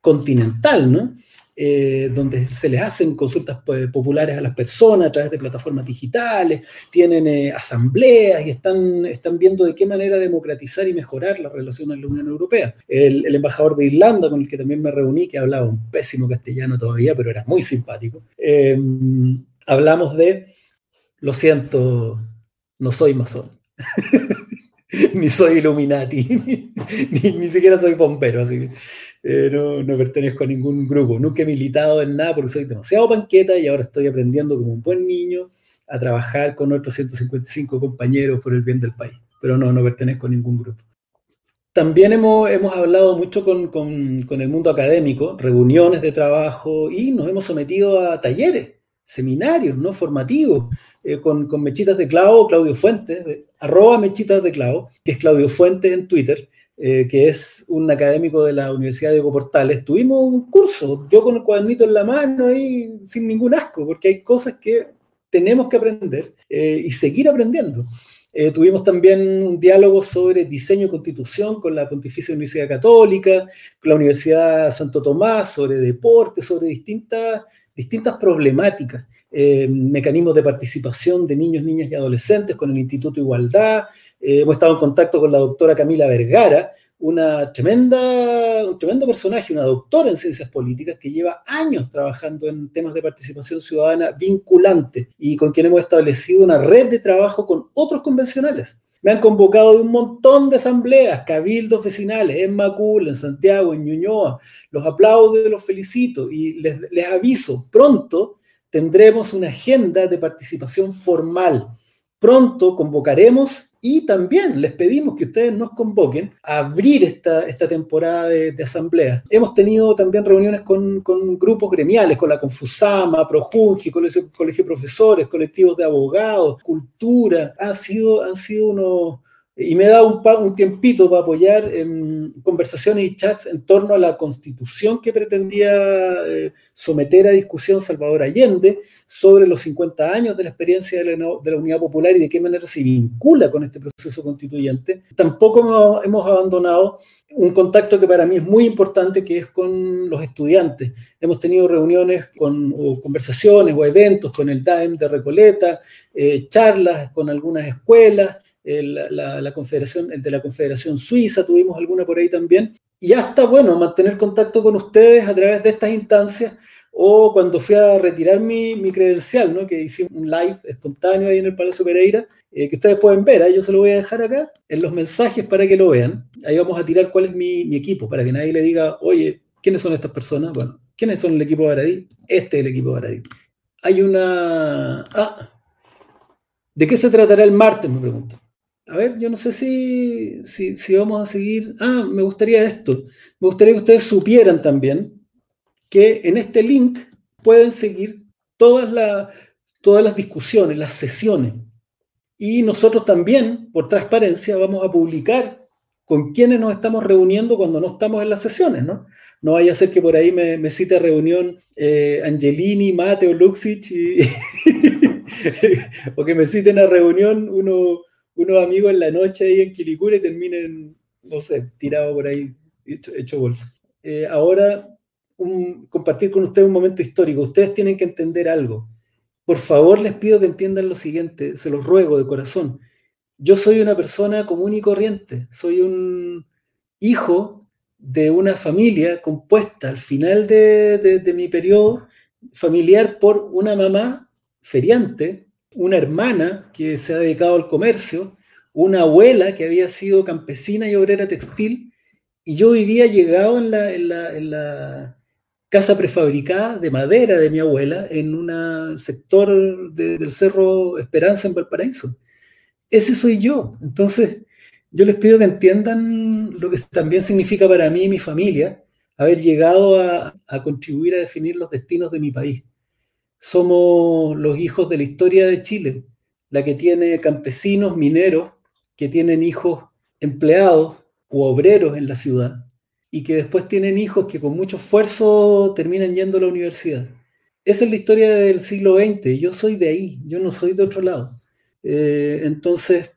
continental, ¿no? Eh, donde se les hacen consultas pues, populares a las personas a través de plataformas digitales, tienen eh, asambleas y están, están viendo de qué manera democratizar y mejorar las relaciones en la Unión Europea. El, embajador de Irlanda, con el que también me reuní, que hablaba un pésimo castellano todavía, pero era muy simpático, eh, hablamos de, lo siento, no soy masón. ni soy Illuminati, ni, ni, siquiera soy bombero, así que eh, no, pertenezco a ningún grupo, nunca he militado en nada porque soy demasiado panqueta y ahora estoy aprendiendo como un buen niño a trabajar con otros 155 compañeros por el bien del país, pero no, no pertenezco a ningún grupo. También hemos, hemos hablado mucho con, con, con el mundo académico, reuniones de trabajo y nos hemos sometido a talleres, seminarios no formativos, eh, con, con, Mechitas de Clavo, Claudio Fuentes, de, arroba Mechitas de Clavo, que es Claudio Fuentes en Twitter, eh, que es un académico de la Universidad de Portales, tuvimos un curso, yo con el cuadernito en la mano y sin ningún asco, porque hay cosas que tenemos que aprender eh, y seguir aprendiendo. Eh, tuvimos también un diálogo sobre diseño y constitución con la Pontificia Universidad Católica, con la Universidad Santo Tomás, sobre deporte, sobre distintas, distintas problemáticas, mecanismos de participación de niños, niñas y adolescentes con el Instituto Igualdad, eh, hemos estado en contacto con la doctora Camila Vergara, una tremenda, un tremendo personaje, una doctora en ciencias políticas que lleva años trabajando en temas de participación ciudadana vinculante y con quien hemos establecido una red de trabajo con otros convencionales. Me han convocado de un montón de asambleas, cabildos vecinales, en Macul, en Santiago, en Ñuñoa. Los aplaudo y los felicito y les, les aviso, pronto tendremos una agenda de participación formal. Pronto convocaremos y también les pedimos que ustedes nos convoquen a abrir esta, esta temporada de, asamblea. Hemos tenido también reuniones con, con, grupos gremiales, con la Confusama, Projungi, Colegio, Colegio de Profesores, colectivos de abogados, cultura. Han sido, han sido unos y me he dado un, un tiempito para apoyar en conversaciones y chats en torno a la constitución que pretendía eh, someter a discusión Salvador Allende sobre los 50 años de la experiencia de la, de la, Unidad Popular y de qué manera se vincula con este proceso constituyente. Tampoco hemos abandonado un contacto que para mí es muy importante, que es con los estudiantes. Hemos tenido reuniones con, o conversaciones o eventos con el DAEM de Recoleta, eh, charlas con algunas escuelas, la, confederación, de la Confederación Suiza, tuvimos alguna por ahí también. Y hasta, bueno, mantener contacto con ustedes a través de estas instancias o cuando fui a retirar mi, credencial, ¿no? que hicimos un live espontáneo ahí en el Palacio Pereira, eh, que ustedes pueden ver, ahí yo se lo voy a dejar acá en los mensajes para que lo vean. Ahí vamos a tirar cuál es mi, equipo, para que nadie le diga, oye, ¿quiénes son estas personas? Bueno, ¿quiénes son el equipo de Baradí? Este es el equipo de Baradí. Hay una... Ah, ¿de qué se tratará el martes? Me preguntan. A ver, yo no sé si, si, vamos a seguir. Ah, me gustaría esto. Me gustaría que ustedes supieran también que en este link pueden seguir todas, todas las discusiones, las sesiones. Y nosotros también, por transparencia, vamos a publicar con quienes nos estamos reuniendo cuando no estamos en las sesiones, ¿no? No vaya a ser que por ahí me, me cite reunión eh, Angelini, Mateo, Luxich, o que me citen a reunión uno, unos amigos en la noche ahí en Quilicura y terminen, no sé, tirados por ahí hecho, bolsa. Eh, ahora, compartir con ustedes un momento histórico. Ustedes tienen que entender algo. Por favor, les pido que entiendan lo siguiente, se los ruego de corazón. Yo soy una persona común y corriente, soy un hijo de una familia compuesta al final de mi periodo familiar por una mamá feriante, una hermana que se ha dedicado al comercio, una abuela que había sido campesina y obrera textil, y yo vivía llegado en la, casa prefabricada de madera de mi abuela en un sector del Cerro Esperanza en Valparaíso. Ese soy yo. Entonces, yo les pido que entiendan lo que también significa para mí y mi familia haber llegado a contribuir a definir los destinos de mi país somos los hijos de la historia de Chile, la que tiene campesinos, mineros, que tienen hijos empleados u obreros en la ciudad y que después tienen hijos que con mucho esfuerzo terminan yendo a la universidad. Esa es la historia del siglo XX. Yo soy de ahí, yo no soy de otro lado. Eh, entonces,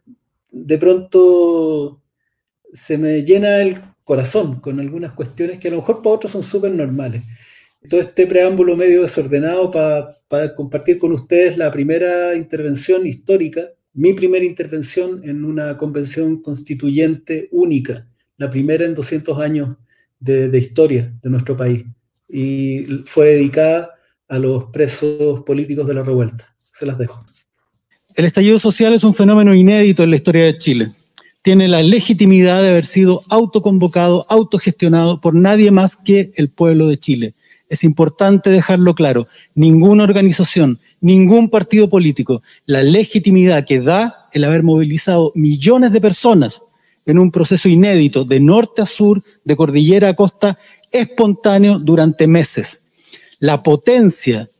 de pronto se me llena el corazón con algunas cuestiones que a lo mejor para otros son súper normales todo este preámbulo medio desordenado para compartir con ustedes la primera intervención histórica, mi primera intervención en una convención constituyente única, la primera en 200 años de, historia de nuestro país. Y fue dedicada a los presos políticos de la revuelta. Se las dejo. El estallido social es un fenómeno inédito en la historia de Chile. Tiene la legitimidad de haber sido autoconvocado, autogestionado por nadie más que el pueblo de Chile es importante dejarlo claro, ninguna organización, ningún partido político, la legitimidad que da el haber movilizado millones de personas en un proceso inédito de norte a sur, de cordillera a costa, espontáneo durante meses. La potencia,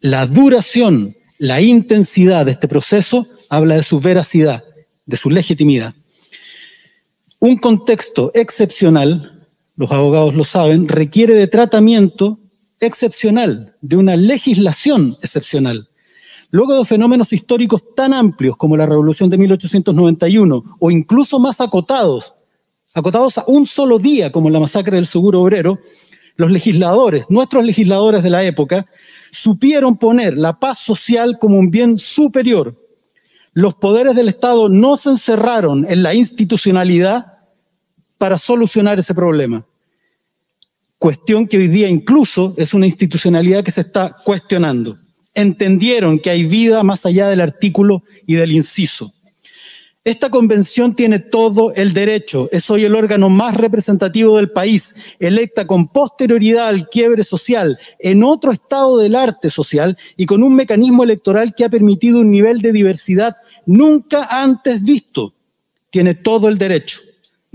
la duración, la intensidad de este proceso habla de su veracidad, de su legitimidad. Un contexto excepcional los abogados lo saben, requiere de tratamiento excepcional, de una legislación excepcional. Luego de fenómenos históricos tan amplios como la Revolución de 1891 o incluso más acotados, acotados a un solo día como la masacre del Seguro Obrero, los legisladores, nuestros legisladores de la época, supieron poner la paz social como un bien superior. Los poderes del Estado no se encerraron en la institucionalidad para solucionar ese problema. Cuestión que hoy día incluso es una institucionalidad que se está cuestionando. Entendieron que hay vida más allá del artículo y del inciso. Esta convención tiene todo el derecho, es hoy el órgano más representativo del país, electa con posterioridad al quiebre social, en otro estado del arte social y con un mecanismo electoral que ha permitido un nivel de diversidad nunca antes visto. Tiene todo el derecho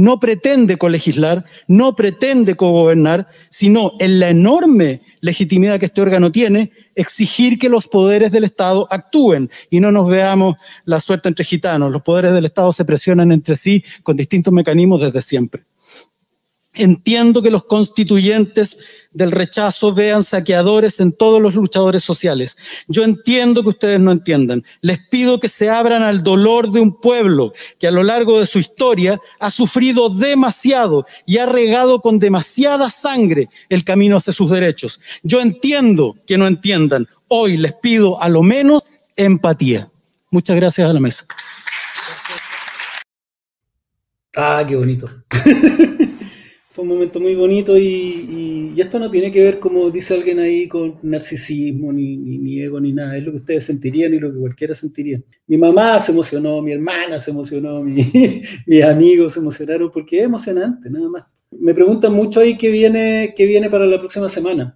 no pretende colegislar, no pretende cogobernar, sino en la enorme legitimidad que este órgano tiene, exigir que los poderes del Estado actúen y no nos veamos la suerte entre gitanos. Los poderes del Estado se presionan entre sí con distintos mecanismos desde siempre. Entiendo que los constituyentes del rechazo vean saqueadores en todos los luchadores sociales. Yo entiendo que ustedes no entiendan. Les pido que se abran al dolor de un pueblo que a lo largo de su historia ha sufrido demasiado y ha regado con demasiada sangre el camino hacia sus derechos. Yo entiendo que no entiendan. Hoy les pido a lo menos empatía. Muchas gracias a la mesa. Ah, qué bonito. Fue un momento muy bonito y, esto no tiene que ver, como dice alguien ahí, con narcisismo, ni, ni, ego, ni nada. Es lo que ustedes sentirían y lo que cualquiera sentiría. Mi mamá se emocionó, mi hermana se emocionó, mis amigos se emocionaron porque es emocionante, nada más. Me preguntan mucho ahí qué viene, qué viene para la próxima semana.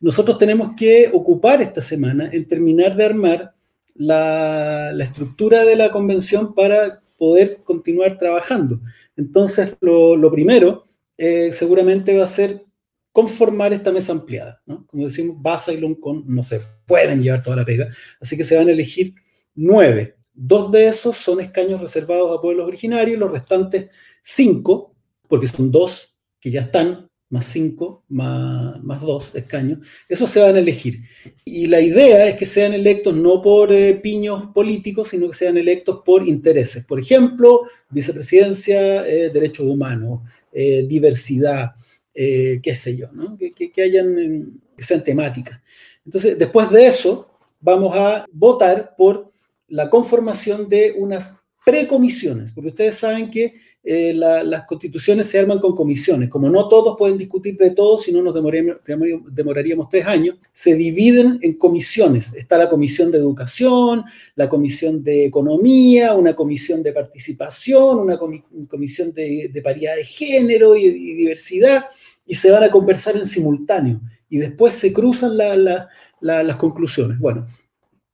Nosotros tenemos que ocupar esta semana en terminar de armar la, la estructura de la convención para poder continuar trabajando. Entonces, lo, lo primero eh, seguramente va a ser conformar esta mesa ampliada. Como decimos, Baza y Loncón no se pueden llevar toda la pega, así que se van a elegir nueve. Dos de esos son escaños reservados a pueblos originarios, los restantes cinco, porque son dos que ya están, más cinco, más, más dos escaños, esos se van a elegir. Y la idea es que sean electos no por eh, piños políticos, sino que sean electos por intereses. Por ejemplo, vicepresidencia, eh, derechos humanos, diversidad, qué sé yo, ¿no? que, que, hayan, que sean temáticas. Entonces, después de eso, vamos a votar por la conformación de unas precomisiones, porque ustedes saben que eh, las constituciones se arman con comisiones. Como no todos pueden discutir de todo, si no nos demoraríamos, tres años, se dividen en comisiones. Está la comisión de educación, la comisión de economía, una comisión de participación, una comisión de, paridad de género y, diversidad, y se van a conversar en simultáneo. Y después se cruzan las conclusiones. Bueno,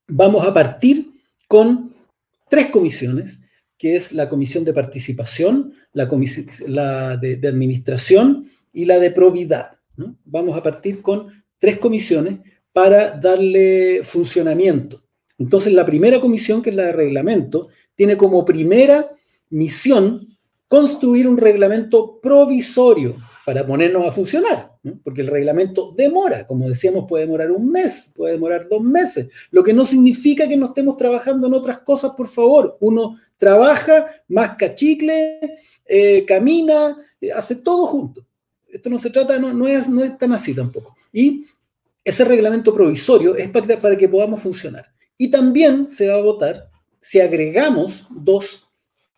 vamos a partir con tres comisiones, que es la comisión de participación, la, comisión, de, administración y la de probidad. Vamos a partir con tres comisiones para darle funcionamiento. Entonces, la primera comisión, que es la de reglamento, tiene como primera misión construir un reglamento provisorio para ponernos a funcionar, porque el reglamento demora, como decíamos, puede demorar un mes, puede demorar dos meses, lo que no significa que no estemos trabajando en otras cosas, por favor. Uno trabaja, masca chicle, eh, camina, eh, hace todo junto. Esto no se trata, no, es, tan así tampoco. Y ese reglamento provisorio es para, para que podamos funcionar. Y también se va a votar si agregamos dos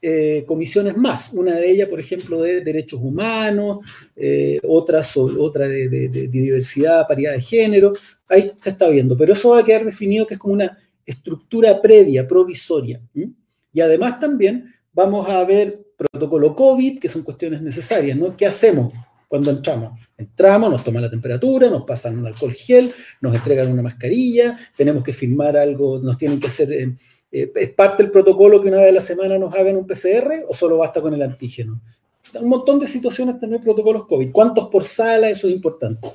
eh, comisiones más. Una de ellas, por ejemplo, de derechos humanos, eh, otra de, diversidad, paridad de género. Ahí se está viendo, pero eso va a quedar definido que es como una estructura previa, provisoria. Y además también vamos a ver protocolo COVID, que son cuestiones necesarias, ¿no? ¿Qué hacemos cuando entramos? Entramos, nos toman la temperatura, nos pasan un alcohol gel, nos entregan una mascarilla, tenemos que firmar algo, nos tienen que hacer... Eh, eh, ¿Es parte del protocolo que una vez a la semana nos hagan un PCR o solo basta con el antígeno? Un montón de situaciones tener protocolos COVID. ¿Cuántos por sala? Eso es importante.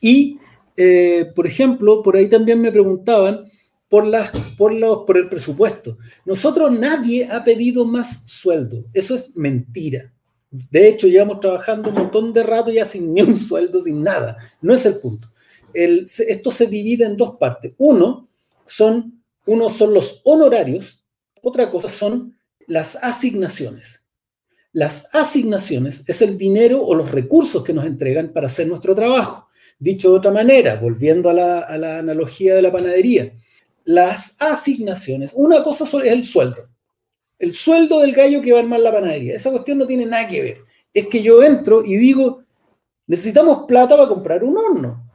Y, eh, por ejemplo, por ahí también me preguntaban por, el presupuesto. Nosotros nadie ha pedido más sueldo. Eso es mentira. De hecho, llevamos trabajando un montón de rato ya sin ni un sueldo, sin nada. No es el punto. Esto se divide en dos partes. Uno son uno son los honorarios, otra cosa son las asignaciones. Las asignaciones es el dinero o los recursos que nos entregan para hacer nuestro trabajo. Dicho de otra manera, volviendo a la, analogía de la panadería, las asignaciones, una cosa es el sueldo. El sueldo del gallo que va a armar la panadería. Esa cuestión no tiene nada que ver. Es que yo entro y digo, necesitamos plata para comprar un horno.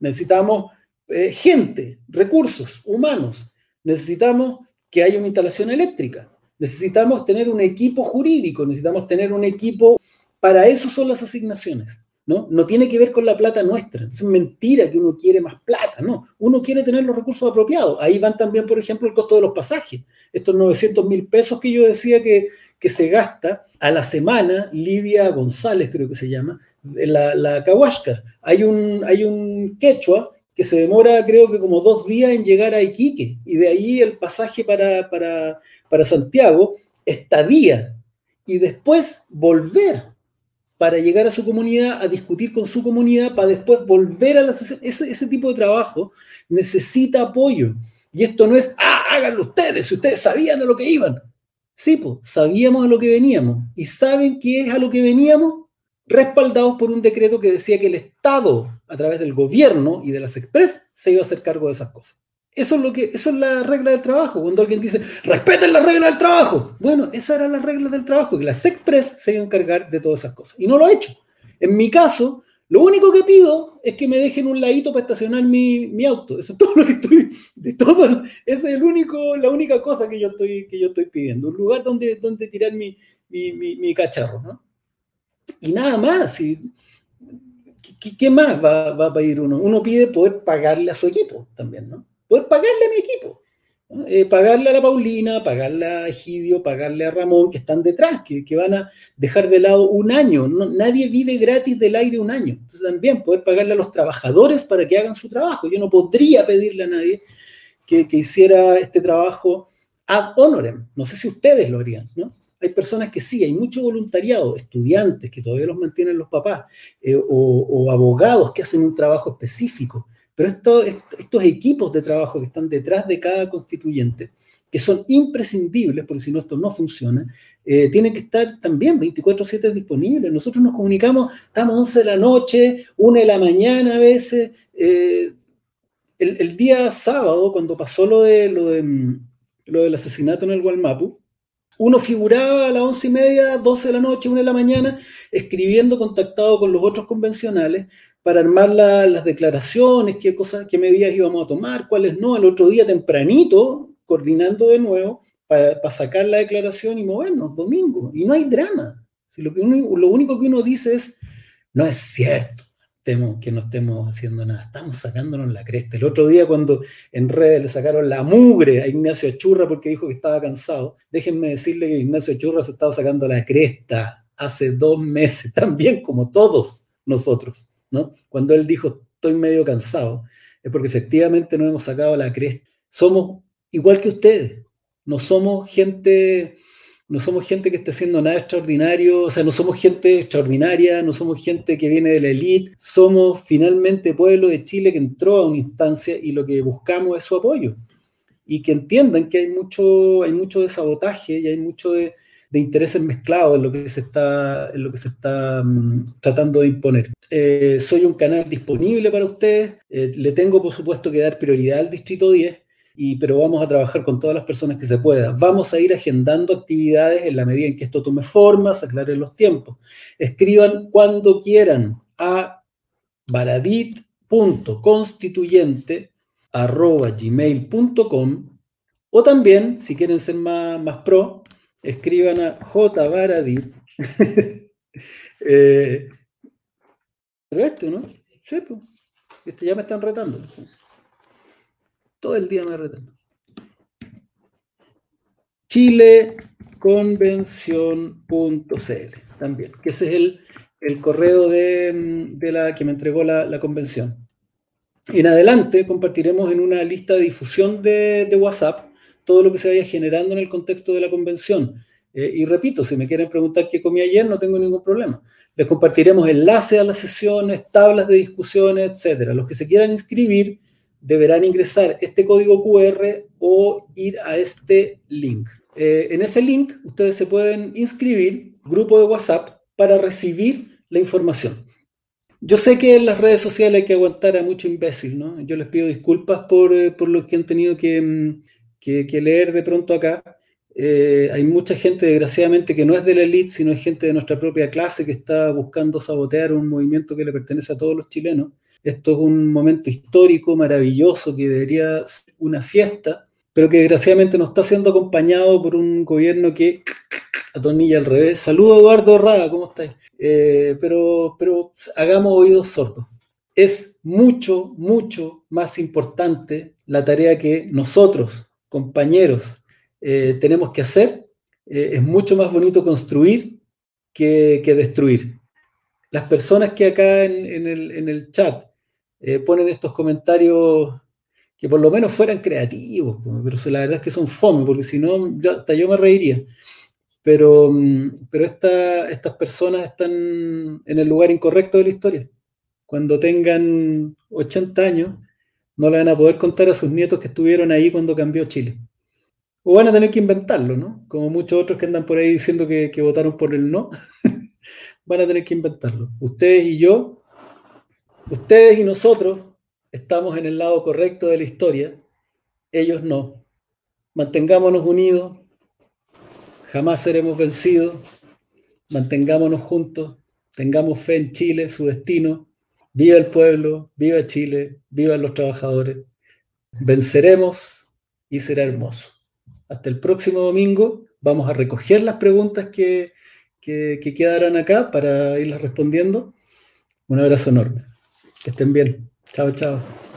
Necesitamos eh, gente, recursos humanos necesitamos que haya una instalación eléctrica, necesitamos tener un equipo jurídico, necesitamos tener un equipo, para eso son las asignaciones. ¿No? no tiene que ver con la plata nuestra. Es mentira que uno quiere más plata, no. Uno quiere tener los recursos apropiados. Ahí van también, por ejemplo, el costo de los pasajes. Estos 900 mil pesos que yo decía que, que se gasta a la semana, Lidia González creo que se llama, la, la Hay un, hay un quechua que se demora creo que como dos días en llegar a Iquique y de ahí el pasaje para, para, para Santiago, estadía y después volver para llegar a su comunidad, a discutir con su comunidad, para después volver a la sesión. Ese, ese tipo de trabajo necesita apoyo. Y esto no es, ah, háganlo ustedes, si ustedes sabían a lo que iban. Sí, pues, sabíamos a lo que veníamos. ¿Y saben qué es a lo que veníamos? Respaldados por un decreto que decía que el Estado, a través del gobierno y de las Express, se iba a hacer cargo de esas cosas. Eso es, lo que, eso es la regla del trabajo. Cuando alguien dice, respeten la regla del trabajo. Bueno, esa era la regla del trabajo, que las Express se iban a encargar de todas esas cosas. Y no lo ha hecho. En mi caso, lo único que pido es que me dejen un ladito para estacionar mi, auto. Eso es todo lo que estoy, de todo, es el único, la única cosa que yo estoy, que yo estoy pidiendo. Un lugar donde, donde tirar mi, mi, mi cacharro, ¿no? Y nada más. ¿qué, más va, a pedir uno? Uno pide poder pagarle a su equipo también, ¿no? Poder pagarle a mi equipo. Eh, pagarle a la Paulina, pagarle a Egidio, pagarle a Ramón, que están detrás, que, van a dejar de lado un año. nadie vive gratis del aire un año. Entonces también poder pagarle a los trabajadores para que hagan su trabajo. Yo no podría pedirle a nadie que, que hiciera este trabajo ad honorem. No sé si ustedes lo harían, ¿no? Hay personas que sí, hay mucho voluntariado, estudiantes que todavía los mantienen los papás, eh, o, abogados que hacen un trabajo específico, pero estos equipos de trabajo que están detrás de cada constituyente que son imprescindibles, porque si no esto no funciona, eh, tienen que estar también 24/7 disponibles. Nosotros nos comunicamos, estamos 11 de la noche, 1 de la mañana a veces. Eh, el, día sábado, cuando pasó lo, de, lo, de, lo del asesinato en el Gualmapu, uno figuraba a las once y media, 12 de la noche, 1 de la mañana, escribiendo, contactado con los otros convencionales para armar las declaraciones, qué cosas, qué medidas íbamos a tomar, cuáles no. El otro día tempranito, coordinando de nuevo para, sacar la declaración y movernos, domingo. Y no hay drama. Si lo único que uno dice es, no es cierto que no estemos haciendo nada, estamos sacándonos la cresta. El otro día cuando en redes le sacaron la mugre a Ignacio Achurra porque dijo que estaba cansado, déjenme decirle que Ignacio Achurra se estaba sacando la cresta hace dos meses, también como todos nosotros, ¿no? Cuando él dijo, estoy medio cansado, es porque efectivamente no hemos sacado la cresta. Somos igual que ustedes, no somos gente no somos gente que esté haciendo nada extraordinario, o sea, no somos gente extraordinaria, no somos gente que viene de la élite, somos finalmente pueblo de Chile que entró a una instancia y lo que buscamos es su apoyo. Y que entiendan que hay mucho, hay mucho de sabotaje y hay mucho de, intereses mezclados en lo que se está, en lo que se está mm, tratando de imponer. Eh, soy un canal disponible para ustedes, eh, le tengo por supuesto que dar prioridad al Distrito 10, pero vamos a trabajar con todas las personas que se pueda. Vamos a ir agendando actividades en la medida en que esto tome forma, se aclaren los tiempos. Escriban cuando quieran a baradit.constituyente.gmail.com o también, si quieren ser más, más pro, escriban a jbaradit. eh, pero esto, ¿no? Sí, pues. Este ya me están retando. Todo el día me retan. Chileconvención.cl también, que ese es el, correo de, la que me entregó la, convención. En adelante compartiremos en una lista de difusión de, WhatsApp todo lo que se vaya generando en el contexto de la convención. Eh, y repito, si me quieren preguntar qué comí ayer, no tengo ningún problema. Les compartiremos enlaces a las sesiones, tablas de discusiones, etcétera. Los que se quieran inscribir, deberán ingresar este código QR o ir a este link. Eh, en ese link ustedes se pueden inscribir, grupo de WhatsApp, para recibir la información. Yo sé que en las redes sociales hay que aguantar a mucho imbécil, ¿no? Yo les pido disculpas por, eh, lo que han tenido que, mm, leer de pronto acá. Eh, hay mucha gente, desgraciadamente, que no es de la elite, sino es gente de nuestra propia clase que está buscando sabotear un movimiento que le pertenece a todos los chilenos. Esto es un momento histórico, maravilloso, que debería ser una fiesta, pero que desgraciadamente no está siendo acompañado por un gobierno que atornilla al revés. Saludo Eduardo Raga, ¿cómo estáis? Eh, pero, pero hagamos oídos sordos. Es mucho, mucho más importante la tarea que nosotros, compañeros, eh, tenemos que hacer. Eh, es mucho más bonito construir que, destruir. Las personas que acá en, el, en el chat eh, ponen estos comentarios que por lo menos fueran creativos, pero la verdad es que son fome, porque si no, hasta yo me reiría. Pero, mm, pero estas personas están en el lugar incorrecto de la historia. Cuando tengan 80 años, no le van a poder contar a sus nietos que estuvieron ahí cuando cambió Chile. O van a tener que inventarlo, ¿no? Como muchos otros que andan por ahí diciendo que, que votaron por el no, van a tener que inventarlo. Ustedes y yo Ustedes y nosotros estamos en el lado correcto de la historia, ellos no. Mantengámonos unidos, jamás seremos vencidos, mantengámonos juntos, tengamos fe en Chile, su destino. Viva el pueblo, viva Chile, vivan los trabajadores. Venceremos y será hermoso. Hasta el próximo domingo vamos a recoger las preguntas que, que, que quedarán acá para irlas respondiendo. Un abrazo enorme. Que estén bien. Chao, chao.